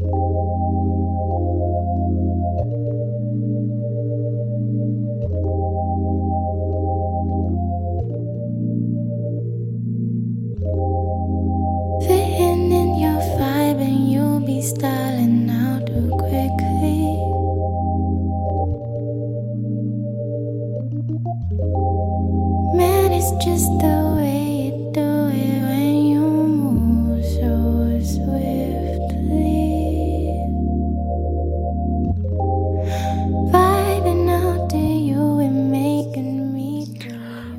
you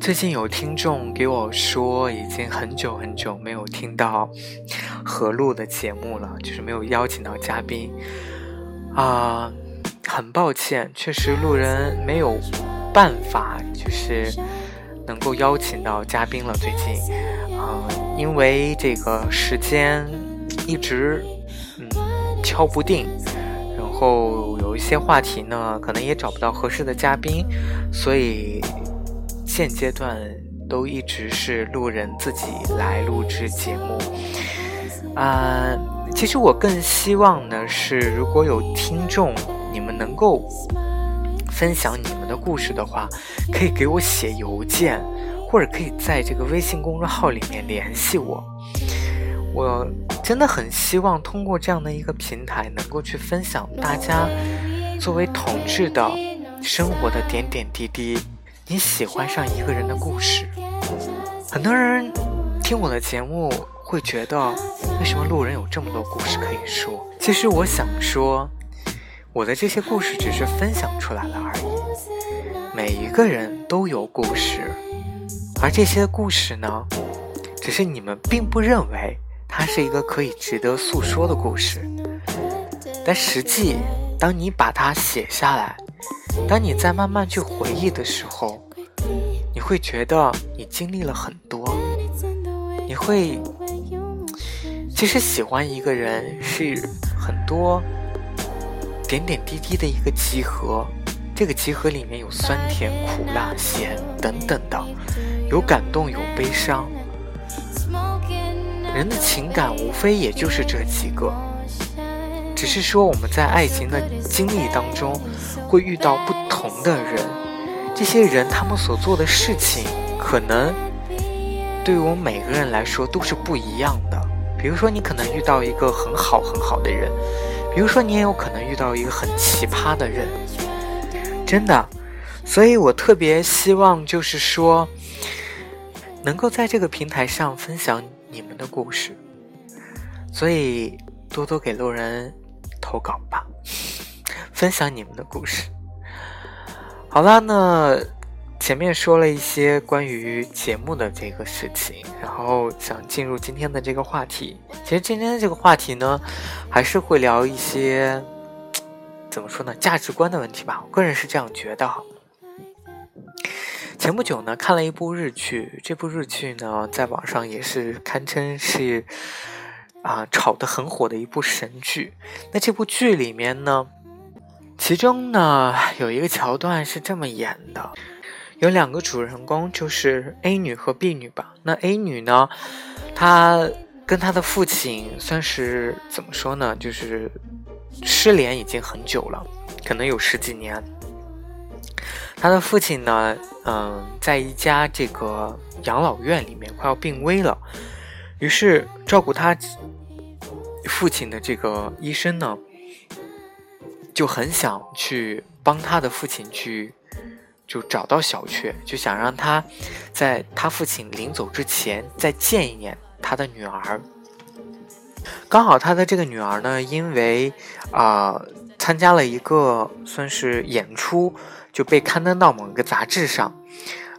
最近有听众给我说，已经很久很久没有听到合录的节目了，就是没有邀请到嘉宾啊，很抱歉，确实路人没有办法，就是能够邀请到嘉宾了。最近啊，因为这个时间一直嗯敲不定，然后有一些话题呢，可能也找不到合适的嘉宾，所以。现阶段都一直是路人自己来录制节目，啊，其实我更希望呢是，如果有听众，你们能够分享你们的故事的话，可以给我写邮件，或者可以在这个微信公众号里面联系我。我真的很希望通过这样的一个平台，能够去分享大家作为同志的生活的点点滴滴。你喜欢上一个人的故事，很多人听我的节目会觉得，为什么路人有这么多故事可以说？其实我想说，我的这些故事只是分享出来了而已。每一个人都有故事，而这些故事呢，只是你们并不认为它是一个可以值得诉说的故事，但实际，当你把它写下来。当你在慢慢去回忆的时候，你会觉得你经历了很多。你会，其实喜欢一个人是很多点点滴滴的一个集合，这个集合里面有酸甜苦辣咸等等的，有感动有悲伤。人的情感无非也就是这几个。只是说我们在爱情的经历当中，会遇到不同的人，这些人他们所做的事情，可能对于我们每个人来说都是不一样的。比如说，你可能遇到一个很好很好的人，比如说你也有可能遇到一个很奇葩的人，真的。所以我特别希望，就是说，能够在这个平台上分享你们的故事，所以多多给路人。投稿吧，分享你们的故事。好啦，那前面说了一些关于节目的这个事情，然后想进入今天的这个话题。其实今天的这个话题呢，还是会聊一些怎么说呢，价值观的问题吧。我个人是这样觉得。前不久呢，看了一部日剧，这部日剧呢，在网上也是堪称是。啊，炒得很火的一部神剧。那这部剧里面呢，其中呢有一个桥段是这么演的：有两个主人公，就是 A 女和 B 女吧。那 A 女呢，她跟她的父亲算是怎么说呢？就是失联已经很久了，可能有十几年。她的父亲呢，嗯，在一家这个养老院里面快要病危了。于是，照顾他父亲的这个医生呢，就很想去帮他的父亲去，就找到小雀，就想让他在他父亲临走之前再见一眼他的女儿。刚好他的这个女儿呢，因为啊参加了一个算是演出，就被刊登到某个杂志上。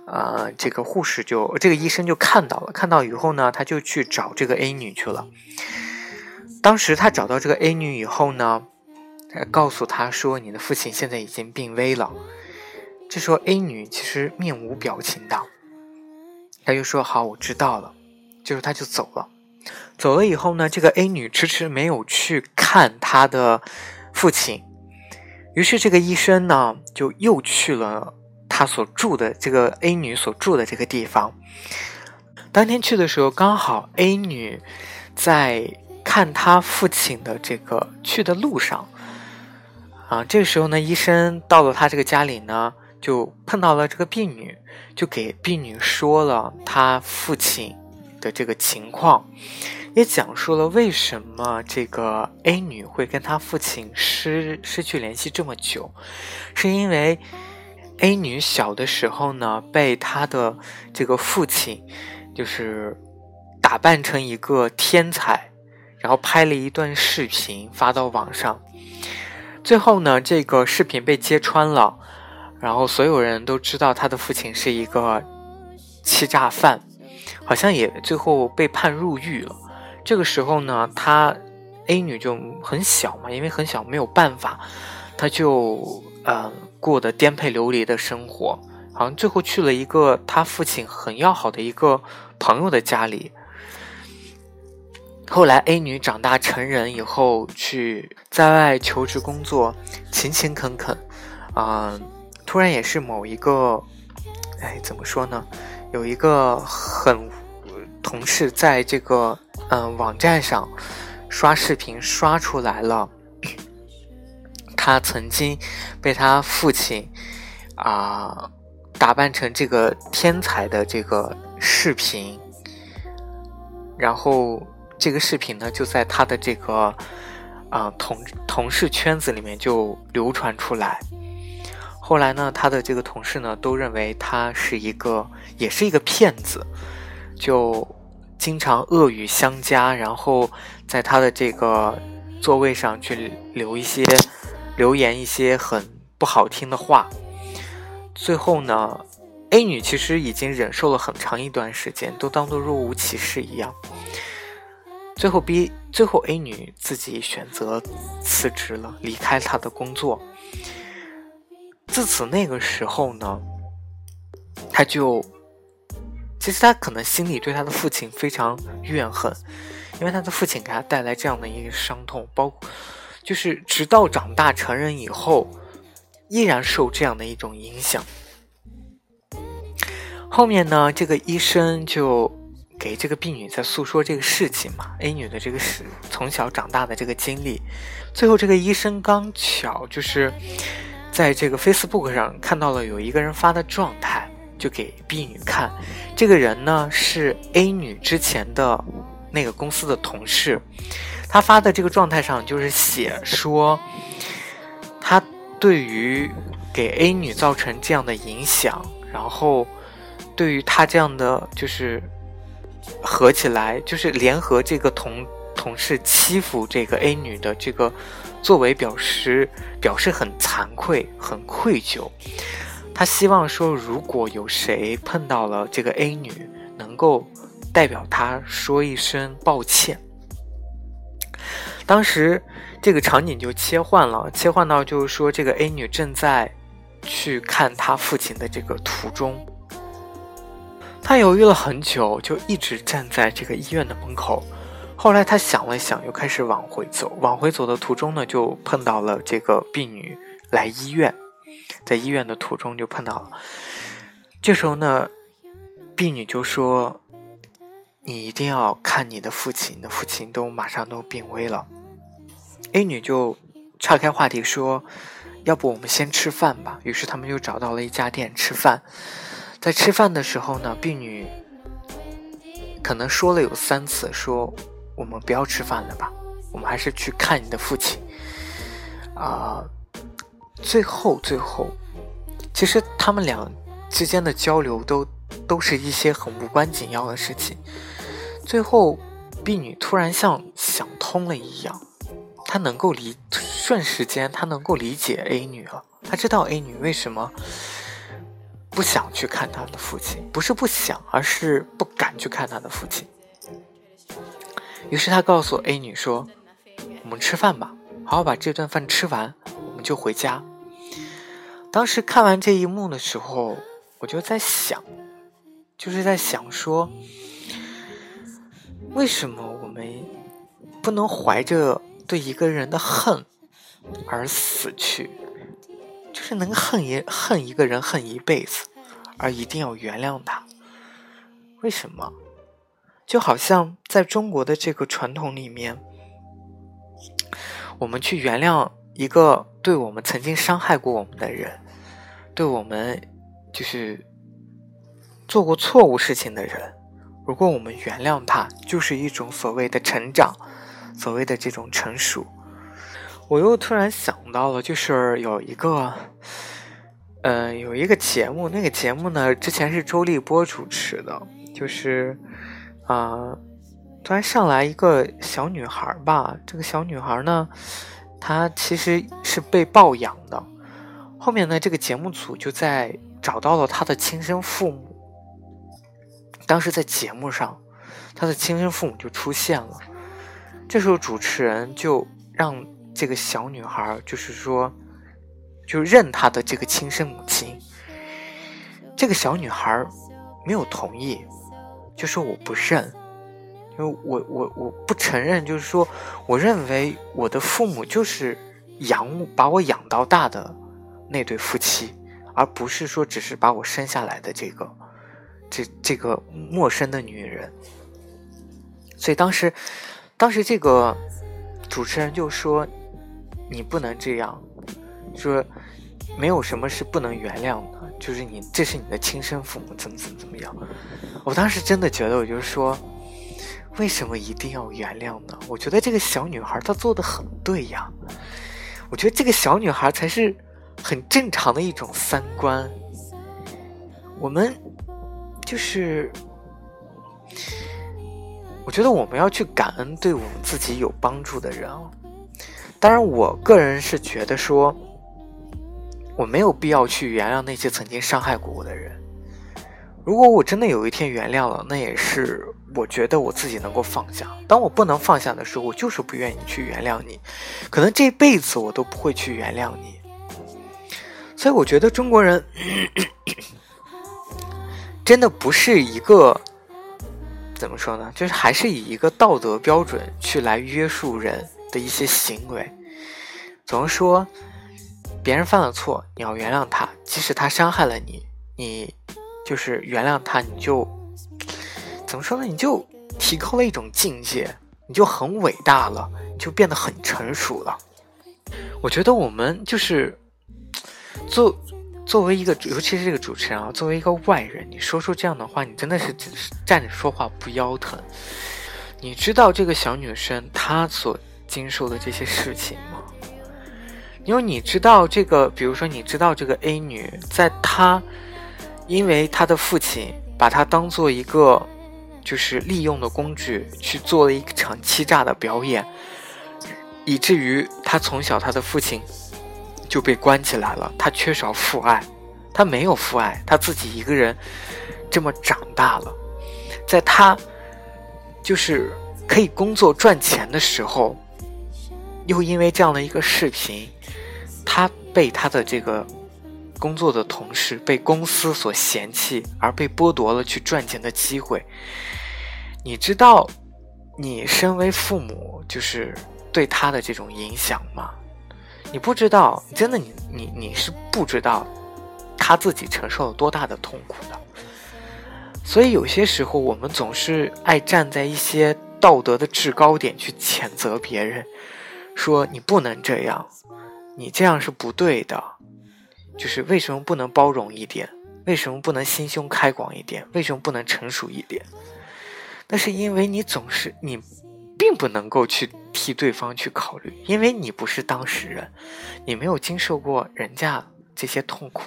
呃，这个护士就这个医生就看到了，看到以后呢，他就去找这个 A 女去了。当时他找到这个 A 女以后呢，告诉他说你的父亲现在已经病危了。这时候 A 女其实面无表情的，她就说好，我知道了，就是她就走了。走了以后呢，这个 A 女迟迟没有去看她的父亲，于是这个医生呢就又去了他所住的这个 A 女所住的这个地方。当天去的时候，刚好 A 女在看他父亲的这个去的路上，啊，这个时候呢，医生到了他这个家里呢，就碰到了这个病女，就给病女说了他父亲的这个情况，也讲述了为什么这个 A 女会跟她父亲失失去联系这么久，是因为 A 女小的时候呢，被她的这个父亲。就是打扮成一个天才，然后拍了一段视频发到网上。最后呢，这个视频被揭穿了，然后所有人都知道他的父亲是一个欺诈犯，好像也最后被判入狱了。这个时候呢，他 A 女就很小嘛，因为很小没有办法，他就呃过得颠沛流离的生活。好像最后去了一个他父亲很要好的一个朋友的家里。后来 A 女长大成人以后，去在外求职工作，勤勤恳恳，啊，突然也是某一个，哎，怎么说呢？有一个很同事在这个嗯网站上刷视频刷出来了，他曾经被他父亲啊。打扮成这个天才的这个视频，然后这个视频呢就在他的这个啊同同事圈子里面就流传出来。后来呢，他的这个同事呢都认为他是一个也是一个骗子，就经常恶语相加，然后在他的这个座位上去留一些留言一些很不好听的话。最后呢，A 女其实已经忍受了很长一段时间，都当做若无其事一样。最后 B，最后 A 女自己选择辞职了，离开她的工作。自此那个时候呢，她就，其实她可能心里对她的父亲非常怨恨，因为她的父亲给她带来这样的一个伤痛，包就是直到长大成人以后。依然受这样的一种影响。后面呢，这个医生就给这个婢女在诉说这个事情嘛，A 女的这个是从小长大的这个经历。最后，这个医生刚巧就是在这个 Facebook 上看到了有一个人发的状态，就给 B 女看。这个人呢是 A 女之前的那个公司的同事，他发的这个状态上就是写说他。对于给 A 女造成这样的影响，然后对于他这样的就是合起来，就是联合这个同同事欺负这个 A 女的这个作为表示表示很惭愧、很愧疚。他希望说，如果有谁碰到了这个 A 女，能够代表他说一声抱歉。当时。这个场景就切换了，切换到就是说，这个 A 女正在去看她父亲的这个途中，他犹豫了很久，就一直站在这个医院的门口。后来他想了想，又开始往回走。往回走的途中呢，就碰到了这个婢女来医院，在医院的途中就碰到了。这时候呢，婢女就说：“你一定要看你的父亲，你的父亲都马上都病危了。” A 女就岔开话题说：“要不我们先吃饭吧。”于是他们就找到了一家店吃饭。在吃饭的时候呢婢女可能说了有三次：“说我们不要吃饭了吧，我们还是去看你的父亲。”啊，最后最后，其实他们俩之间的交流都都是一些很无关紧要的事情。最后婢女突然像想通了一样。她能够理瞬时间，她能够理解 A 女了。她知道 A 女为什么不想去看他的父亲，不是不想，而是不敢去看他的父亲。于是他告诉 A 女说：“我们吃饭吧。”好好把这顿饭吃完，我们就回家。当时看完这一幕的时候，我就在想，就是在想说，为什么我们不能怀着对一个人的恨而死去？就是能恨一恨一个人恨一辈子，而一定要原谅他？为什么？就好像在中国的这个传统里面，我们去原谅一个对我们曾经伤害过我们的人，对我们就是做过错误事情的人，如果我们原谅他，就是一种所谓的成长，所谓的这种成熟。我又突然想到了，就是有一个，嗯，有一个节目，那个节目呢，之前是周立波主持的，就是。啊，突然上来一个小女孩吧。这个小女孩呢，她其实是被抱养的。后面呢，这个节目组就在找到了她的亲生父母。当时在节目上，她的亲生父母就出现了。这时候主持人就让这个小女孩，就是说，就认他的这个亲生母亲。这个小女孩没有同意。就说我不认，因为我我我不承认，就是说，我认为我的父母就是养把我养到大的那对夫妻，而不是说只是把我生下来的这个这这个陌生的女人。所以当时，当时这个主持人就说：“你不能这样，说没有什么是不能原谅的。”就是你，这是你的亲生父母，怎么怎么怎么样？我当时真的觉得，我就说，为什么一定要原谅呢？我觉得这个小女孩她做的很对呀。我觉得这个小女孩才是很正常的一种三观。我们就是，我觉得我们要去感恩对我们自己有帮助的人。当然，我个人是觉得说。我没有必要去原谅那些曾经伤害过我的人。如果我真的有一天原谅了，那也是我觉得我自己能够放下。当我不能放下的时候，我就是不愿意去原谅你。可能这辈子我都不会去原谅你。所以我觉得中国人真的不是一个怎么说呢？就是还是以一个道德标准去来约束人的一些行为。总是说。别人犯了错，你要原谅他，即使他伤害了你，你就是原谅他，你就怎么说呢？你就提高了一种境界，你就很伟大了，你就变得很成熟了。我觉得我们就是作作为一个，尤其是这个主持人啊，作为一个外人，你说出这样的话，你真的是只是站着说话不腰疼。你知道这个小女生她所经受的这些事情吗？因为你知道这个，比如说你知道这个 A 女，在她因为她的父亲把她当做一个就是利用的工具去做了一场欺诈的表演，以至于她从小她的父亲就被关起来了。她缺少父爱，她没有父爱，她自己一个人这么长大了，在她就是可以工作赚钱的时候，又因为这样的一个视频。被他的这个工作的同事、被公司所嫌弃，而被剥夺了去赚钱的机会。你知道，你身为父母，就是对他的这种影响吗？你不知道，真的，你你你是不知道他自己承受了多大的痛苦的。所以有些时候，我们总是爱站在一些道德的制高点去谴责别人，说你不能这样。你这样是不对的，就是为什么不能包容一点？为什么不能心胸开广一点？为什么不能成熟一点？那是因为你总是你，并不能够去替对方去考虑，因为你不是当事人，你没有经受过人家这些痛苦。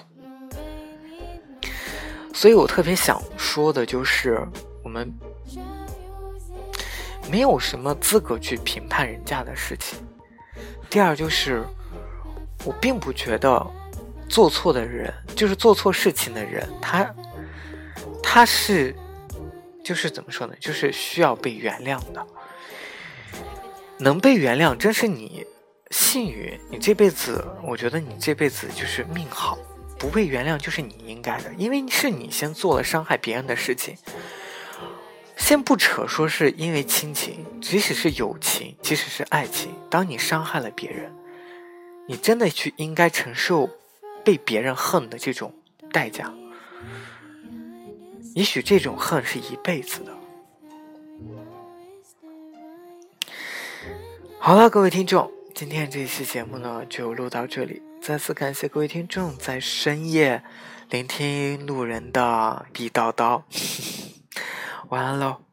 所以我特别想说的就是，我们没有什么资格去评判人家的事情。第二就是。我并不觉得做错的人就是做错事情的人，他他是就是怎么说呢？就是需要被原谅的。能被原谅，真是你幸运，你这辈子，我觉得你这辈子就是命好，不被原谅就是你应该的，因为是你先做了伤害别人的事情。先不扯说是因为亲情，即使是友情，即使是爱情，当你伤害了别人，你真的去应该承受被别人恨的这种代价。也许这种恨是一辈子的。好了，各位听众，今天这期节目呢就录到这里。再次感谢各位听众在深夜聆听路人的逼叨叨。晚安喽。